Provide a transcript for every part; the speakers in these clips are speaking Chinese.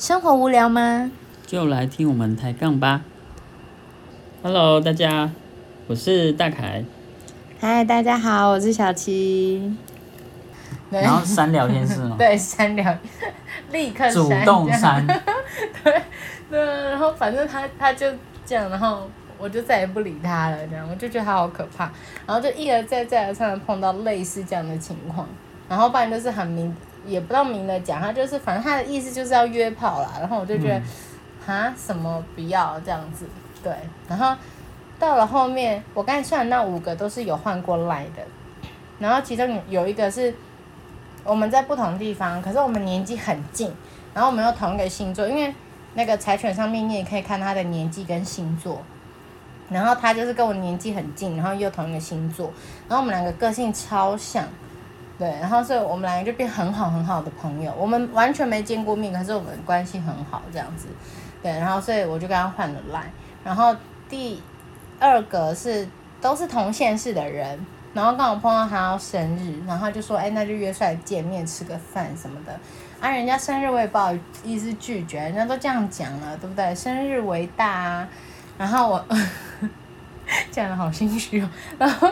生活无聊吗？就来听我们抬杠吧。Hello，大家，我是大凯。嗨，大家好，我是小七。然后删聊天室吗？对，删聊，立刻主动删。对对，然后反正他他就这样，然后我就再也不理他了，这样我就觉得他好可怕，然后就一而再再而三的碰到类似这样的情况，然后不然就是很明，也不知道明的讲，他就是反正他的意思就是要约炮啦，然后我就觉得，哈、什么不要这样子，对，然后到了后面，我刚才算的那五个都是有换过来的，然后其中有有一个是我们在不同地方，可是我们年纪很近，然后我们又同一个星座，因为那个柴犬上面你也可以看他的年纪跟星座，然后他就是跟我年纪很近，然后又同一个星座，然后我们两个个性超像，对，然后所以我们两个就变很好很好的朋友，我们完全没见过面，可是我们关系很好这样子，对，然后所以我就跟他换了赖然后第二个是都是同县市的人，然后刚好碰到他要生日，然后就说，哎，那就约出来见面吃个饭什么的。啊，人家生日我也不好意思拒绝，人家都这样讲了，对不对？生日为大啊。然后我 讲的好心虚哦，然后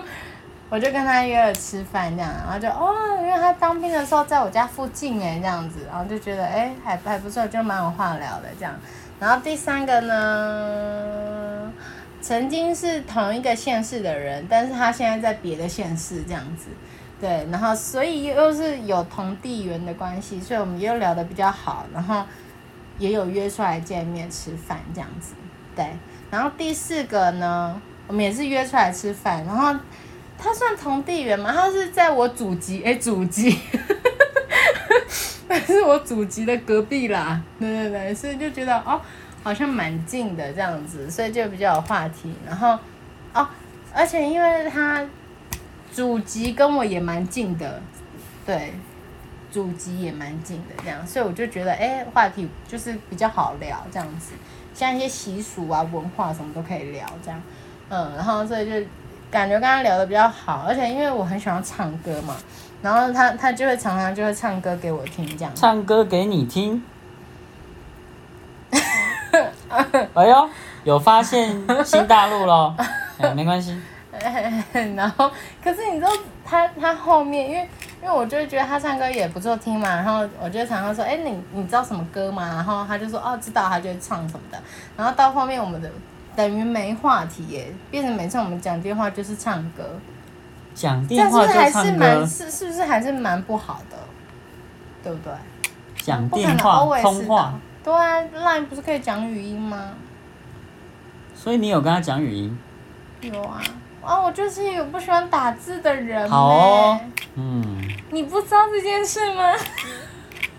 我就跟他约了吃饭这样，然后就哦，因为他当兵的时候在我家附近哎，这样子，然后就觉得哎还还不错，就蛮有话聊的这样。然后第三个呢，曾经是同一个县市的人，但是他现在在别的县市这样子，对，然后所以又是有同地缘的关系，所以我们又聊得比较好，然后也有约出来见面吃饭这样子，对。然后第四个呢，我们也是约出来吃饭，然后他算同地缘嘛，他是在我祖籍，哎，祖籍。那是我祖籍的隔壁啦，对对对，所以就觉得哦，好像蛮近的这样子，所以就比较有话题。然后哦，而且因为他祖籍跟我也蛮近的，对，祖籍也蛮近的这样，所以我就觉得哎，话题就是比较好聊这样子，像一些习俗啊、文化什么都可以聊这样，嗯，然后所以就感觉跟他聊的比较好，而且因为我很喜欢唱歌嘛。然后他他就会常常就会唱歌给我听，这样。唱歌给你听。哎呦，有发现新大陆喽！哎，没关系。然后，可是你知道他他后面，因为因为我就会觉得他唱歌也不错听嘛，然后我就常常说，哎，你你知道什么歌吗？然后他就说，哦，知道，他就会唱什么的。然后到后面我们的等于没话题耶，变成每次我们讲电话就是唱歌。讲电话就唱歌，是是不是还是蛮不好的，对不对？讲电话通话，对啊，Line 不是可以讲语音吗？所以你有跟他讲语音？有啊，啊，我就是一个不喜欢打字的人。好哦，嗯。你不知道这件事吗？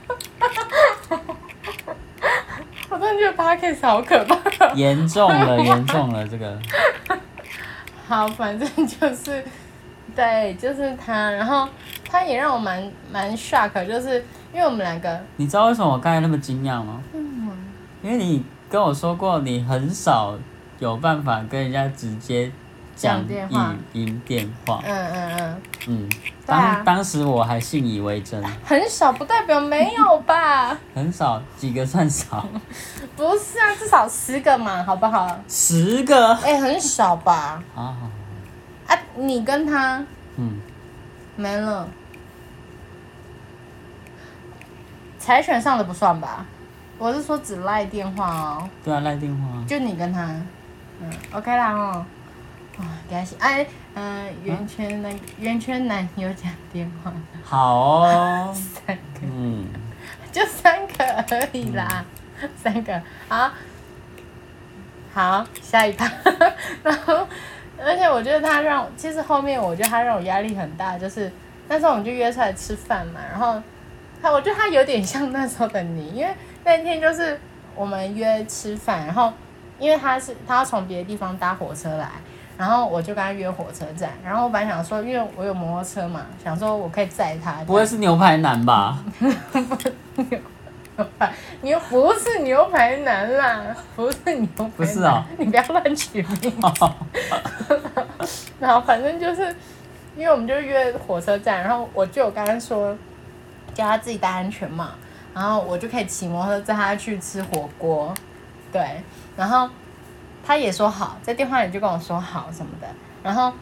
我真的觉得 Podcast 好可怕。严重了，严重了，这个。好，反正就是。对，就是他，然后他也让我蛮蛮 shock，就是因为我们两个，你知道为什么我刚才那么惊讶吗？嗯，因为你跟我说过，你很少有办法跟人家直接讲语音电话。嗯嗯嗯。嗯，当当时我还信以为真。很少不代表没有吧？很少，几个算少？不是啊，至少十个嘛，好不好？十个？哎，很少吧？啊。啊，你跟他，嗯，没了，柴犬上的不算吧？我是说只赖电话哦。对啊，赖电话。就你跟他，嗯，OK 啦哦。啊，感谢哎，嗯，圆圈男圆圈男友讲电话。好哦。三个。嗯。就三个而已啦，三个好。好，下一趴，然后。而且我觉得他让，其实后面我觉得他让我压力很大，就是那时候我们就约出来吃饭嘛，然后他我觉得他有点像那时候的你，因为那天就是我们约吃饭，然后因为他是他要从别的地方搭火车来，然后我就跟他约火车站，然后我本来想说，因为我有摩托车嘛，想说我可以载他，不会是牛排男吧？牛牛不是牛排男啦，不是牛排男，不是啊，你不要乱取名。然后反正就是，因为我们就约火车站，然后我就有刚刚说，叫他自己戴安全帽，然后我就可以骑摩托车载他去吃火锅，对，然后他也说好，在电话里就跟我说好什么的，然后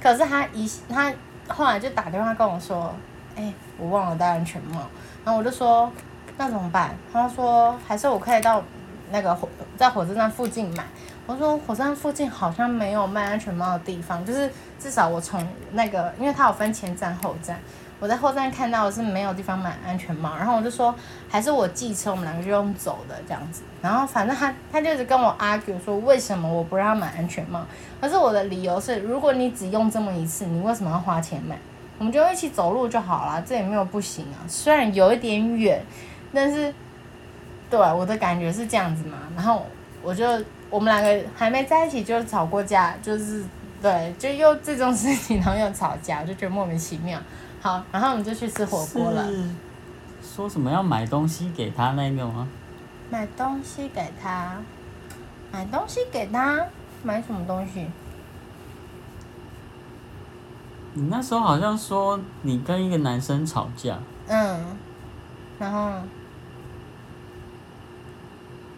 可是他一他后来就打电话跟我说，哎，我忘了戴安全帽，然后我就说那怎么办？他说还是我可以到那个火在火车站附近买。我说火车站附近好像没有卖安全帽的地方，就是至少我从那个，因为它有分前站后站，我在后站看到是没有地方买安全帽，然后我就说还是我寄车，我们两个就用走的这样子，然后反正他他就一直跟我 argue 说为什么我不让买安全帽，可是我的理由是如果你只用这么一次，你为什么要花钱买？我们就一起走路就好了，这也没有不行啊，虽然有一点远，但是对我的感觉是这样子嘛，然后我就。我们两个还没在一起就吵过架，就是对，就又这种事情，然后又吵架，就觉得莫名其妙。好，然后我们就去吃火锅了。说什么要买东西给他那个吗？买东西给他，买东西给他，买什么东西？你那时候好像说你跟一个男生吵架。嗯，然后。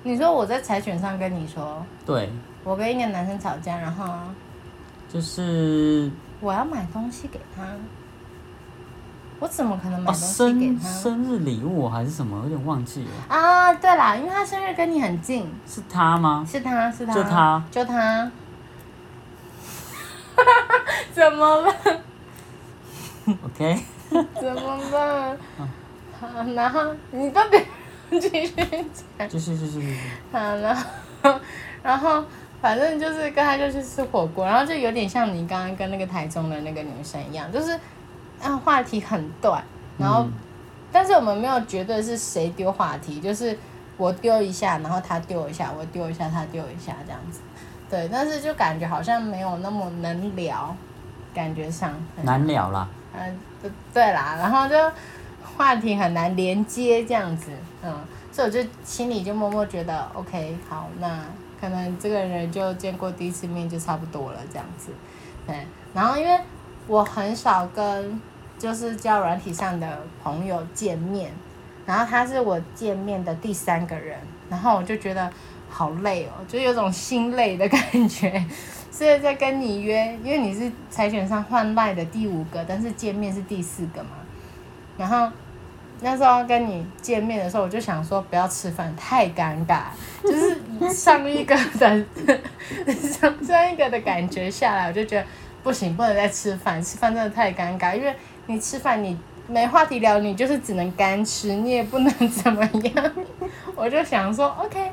你说我在柴犬上跟你说，对，我跟一个男生吵架，然后就是我要买东西给他，我怎么可能买东西给他？生日礼物还是什么？有点忘记了啊！对啦，因为他生日跟你很近，是他吗？是他是他，就他就他，怎么了？OK，怎么办？好，然后你都别。继续讲，继续继续好，然后，然后，反正就是跟他就去吃火锅，然后就有点像你刚刚跟那个台中的那个女生一样，就是，啊，话题很短，然后，但是我们没有绝对是谁丢话题，就是我丢一下，然后他丢一下，我丢一下，他丢一下这样子，对，但是就感觉好像没有那么能聊，感觉上难聊啦，嗯，对啦，然后就。话题很难连接这样子，嗯，所以我就心里就默默觉得，OK，好，那可能这个人就见过第一次面就差不多了这样子，对。然后因为我很少跟就是交软体上的朋友见面，然后他是我见面的第三个人，然后我就觉得好累哦，就有种心累的感觉。所以在跟你约，因为你是财选上换赖的第五个，但是见面是第四个嘛，然后。那时候跟你见面的时候，我就想说不要吃饭，太尴尬。就是上一个的 上上一个的感觉下来，我就觉得不行，不能再吃饭，吃饭真的太尴尬。因为你吃饭你没话题聊，你就是只能干吃，你也不能怎么样。我就想说，OK，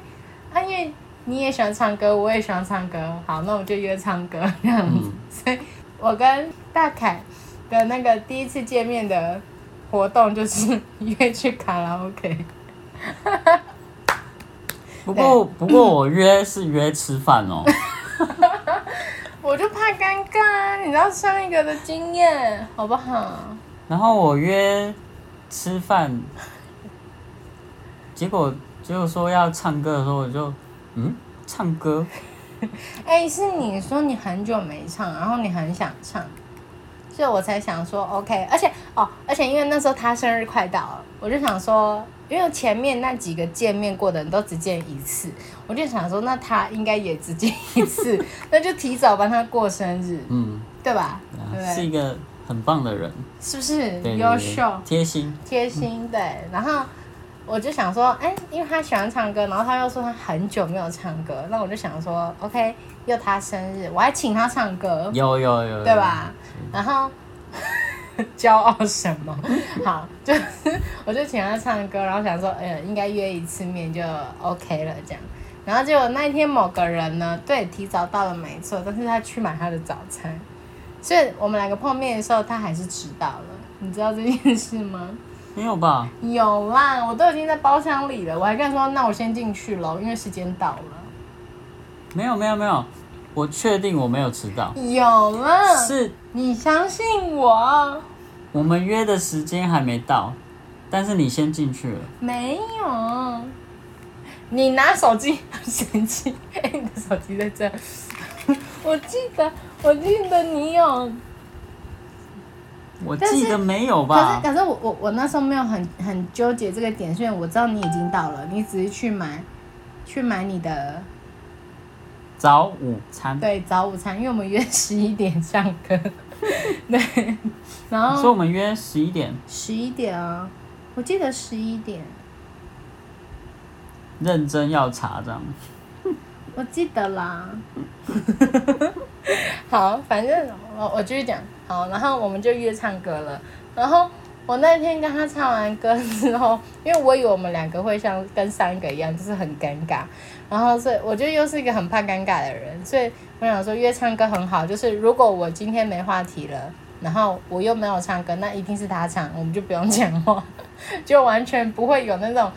啊，因为你也喜欢唱歌，我也喜欢唱歌，好，那我就约唱歌这样子。所以我跟大凯的那个第一次见面的。活动就是约去卡拉 OK，不过不过我约是约吃饭哦，我就怕尴尬，你知道上一个的经验好不好？然后我约吃饭，结果结果说要唱歌的时候，我就嗯唱歌，哎是你说你很久没唱，然后你很想唱。所以我才想说，OK，而且哦，而且因为那时候他生日快到了，我就想说，因为前面那几个见面过的人都只见一次，我就想说，那他应该也只见一次，那就提早帮他过生日，嗯，对吧？是一个很棒的人，是不是？优秀，贴心，贴心，对。然后我就想说，哎，因为他喜欢唱歌，然后他又说他很久没有唱歌，那我就想说，OK。又他生日，我还请他唱歌，有有有，对吧？然后 骄傲什么？好，就是我就请他唱歌，然后想说，哎，应该约一次面就 OK 了这样。然后结果那一天某个人呢，对，提早到了没错，但是他去买他的早餐，所以我们两个碰面的时候，他还是迟到了。你知道这件事吗？没有吧？有啦，我都已经在包厢里了，我还跟他说，那我先进去喽，因为时间到了。没有没有没有。我确定我没有迟到。有了，是你相信我。我们约的时间还没到，但是你先进去了。没有，你拿手机很 神奇。哎，你的手机在这。我记得，我记得你有我记得没有吧可是？可是我我我那时候没有很很纠结这个点，虽然我知道你已经到了，你只是去买去买你的早午餐，对早午餐，因为我们约十一点上课，对，然后所以我们约十一点，十一点啊，我记得十一点，认真要查这样。我记得啦。好，反正我我继续讲。好，然后我们就约唱歌了。然后我那天跟他唱完歌之后，因为我以为我们两个会像跟三个一样，就是很尴尬。然后所以我觉得又是一个很怕尴尬的人，所以我想说约唱歌很好，就是如果我今天没话题了，然后我又没有唱歌，那一定是他唱，我们就不用讲话，就完全不会有那种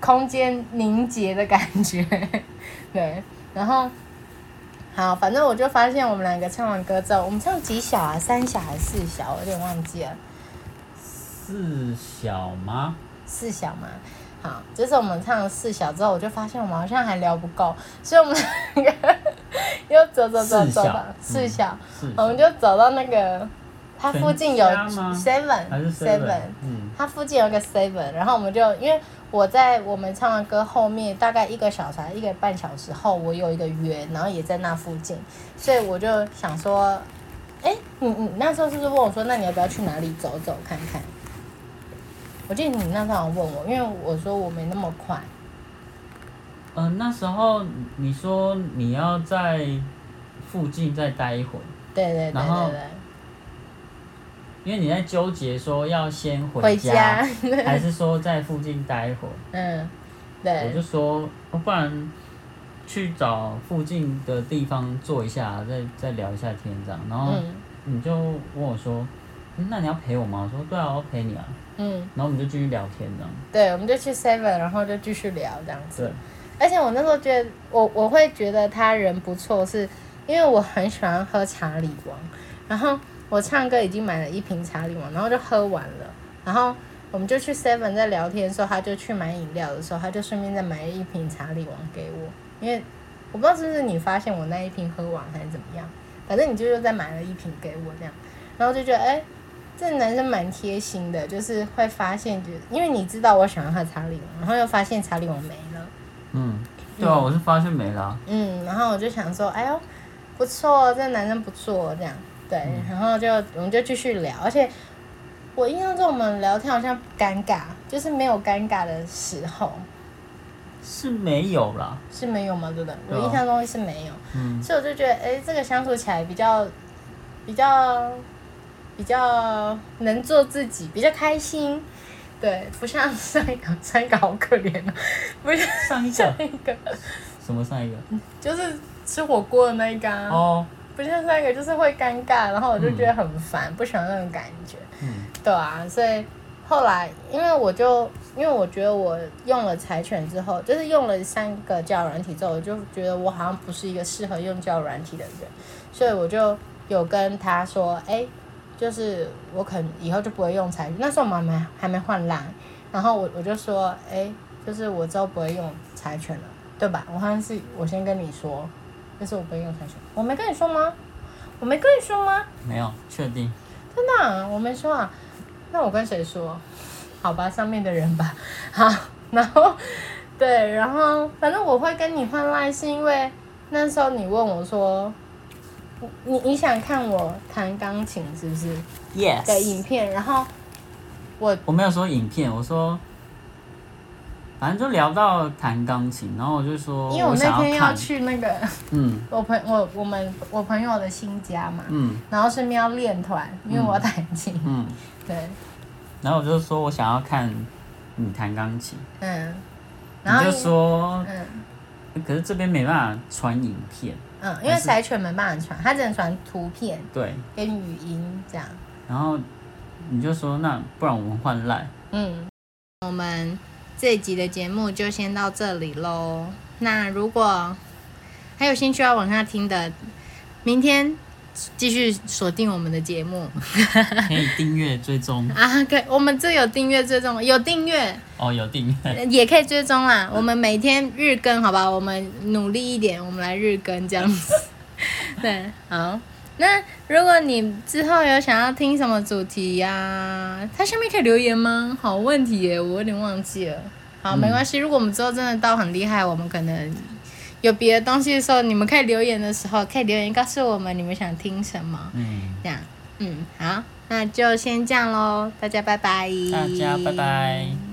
空间凝结的感觉。对，然后好，反正我就发现我们两个唱完歌之后，我们唱几小啊？三小还是四小？我有点忘记了，四小吗？四小吗。好，就是我们唱了四小之后，我就发现我们好像还聊不够，所以我们两个又走走走走到四小，四我们就走到那个它附近有全家吗？seven 还是 seven，嗯，它附近有个 seven，然后我们就因为我在我们唱完歌后面大概一个小时还一个半小时后，我有一个约，然后也在那附近，所以我就想说，哎，你你那时候是不是问我说，那你要不要去哪里走走看看？我记得你那时候好像问我，因为我说我没那么快，呃，那时候你说你要在附近再待一会儿，对对对然后对因为你在纠结说要先，回家，家，还是说在附近待一会儿。嗯，对我就说，哦不然去找附近的地方坐一下，再再聊一下天这样。然后嗯你就问我说，嗯那你要陪我吗？我说对啊，我要陪你啊。嗯，然后我们就继续聊天这样。对，我们就去 seven，然后就继续聊这样子。对，而且我那时候觉得，我我会觉得他人不错，是因为我很喜欢喝茶里王，然后我唱歌已经买了一瓶查理王，然后就喝完了，然后我们就去 Seven 在聊天的时候，他就去买饮料的时候，他就顺便再买了一瓶查理王给我，因为我不知道是不是你发现我那一瓶喝完还是怎么样，反正你就又再买了一瓶给我这样，然后就觉得哎。这男生蛮贴心的，就是会发现，就因为你知道我喜欢喝查理王，然后又发现查理王没了，嗯，对啊，我是发现没了啊、嗯，然后我就想说，哎呦，不错，这男生不错，这样对，然后就我们就继续聊，而且我印象中我们聊天好像不尴尬，就是没有尴尬的时候，是没有啦。是没有吗？对不对？对啊我印象中是没有，嗯，所以我就觉得，哎，这个相处起来比较比较比较能做自己，比较开心。对，不像上一个，上一个好可怜哦，不像上一上个一个，什么上一个？就是吃火锅的那一个、啊。哦，不像三个就是会尴尬，然后我就觉得很烦，不喜欢那种感觉。嗯，对啊，所以后来因为我就因为我觉得我用了柴犬之后，就是用了三个交友软体之后，我就觉得我好像不是一个适合用交友软体的人，所以我就有跟他说，哎、就是我可能以后就不会用柴犬。那时候我们还没还没换烂，然后我我就说，哎、就是我之后不会用柴犬了，对吧？我好像是我先跟你说，就是我不会用柴犬，我没跟你说吗？我没跟你说吗？没有，确定。真的啊、我没说啊。那我跟谁说？好吧，上面的人吧。好，然后对，然后反正我会跟你换赖，是因为那时候你问我说，你你想看我弹钢琴是不是的 Yes。影片？然后我我没有说影片，我说，反正就聊到弹钢琴，然后我就说，因为我那天要，去那个嗯。我朋我我们我朋友的新家嘛，嗯。然后顺便要练团，因为我要弹琴。嗯，对，然后我就说我想要看你弹钢琴，嗯，然后就说，嗯。可是这边没办法传影片，嗯，因为柴犬没办法传，它只能传图片对，跟语音这样。然后你就说那不然我们换赖，嗯，我们这一集的节目就先到这里喽。那如果还有兴趣要往下听的，明天继续锁定我们的节目可以订阅追踪 啊。可以我们这有订阅追踪，有订阅哦，有订阅，呃也可以追踪啦。我们每天日更，好吧？我们努力一点，我们来日更这样子。对，好，那如果你之后有想要听什么主题呀、它下面可以留言吗？好问题耶，我有点忘记了。好，没关系。如果我们之后真的到很厉害，我们可能有别的东西的时候，你们可以留言的时候，可以留言告诉我们你们想听什么。嗯，这样，嗯，好，那就先这样喽，大家拜拜。大家拜拜。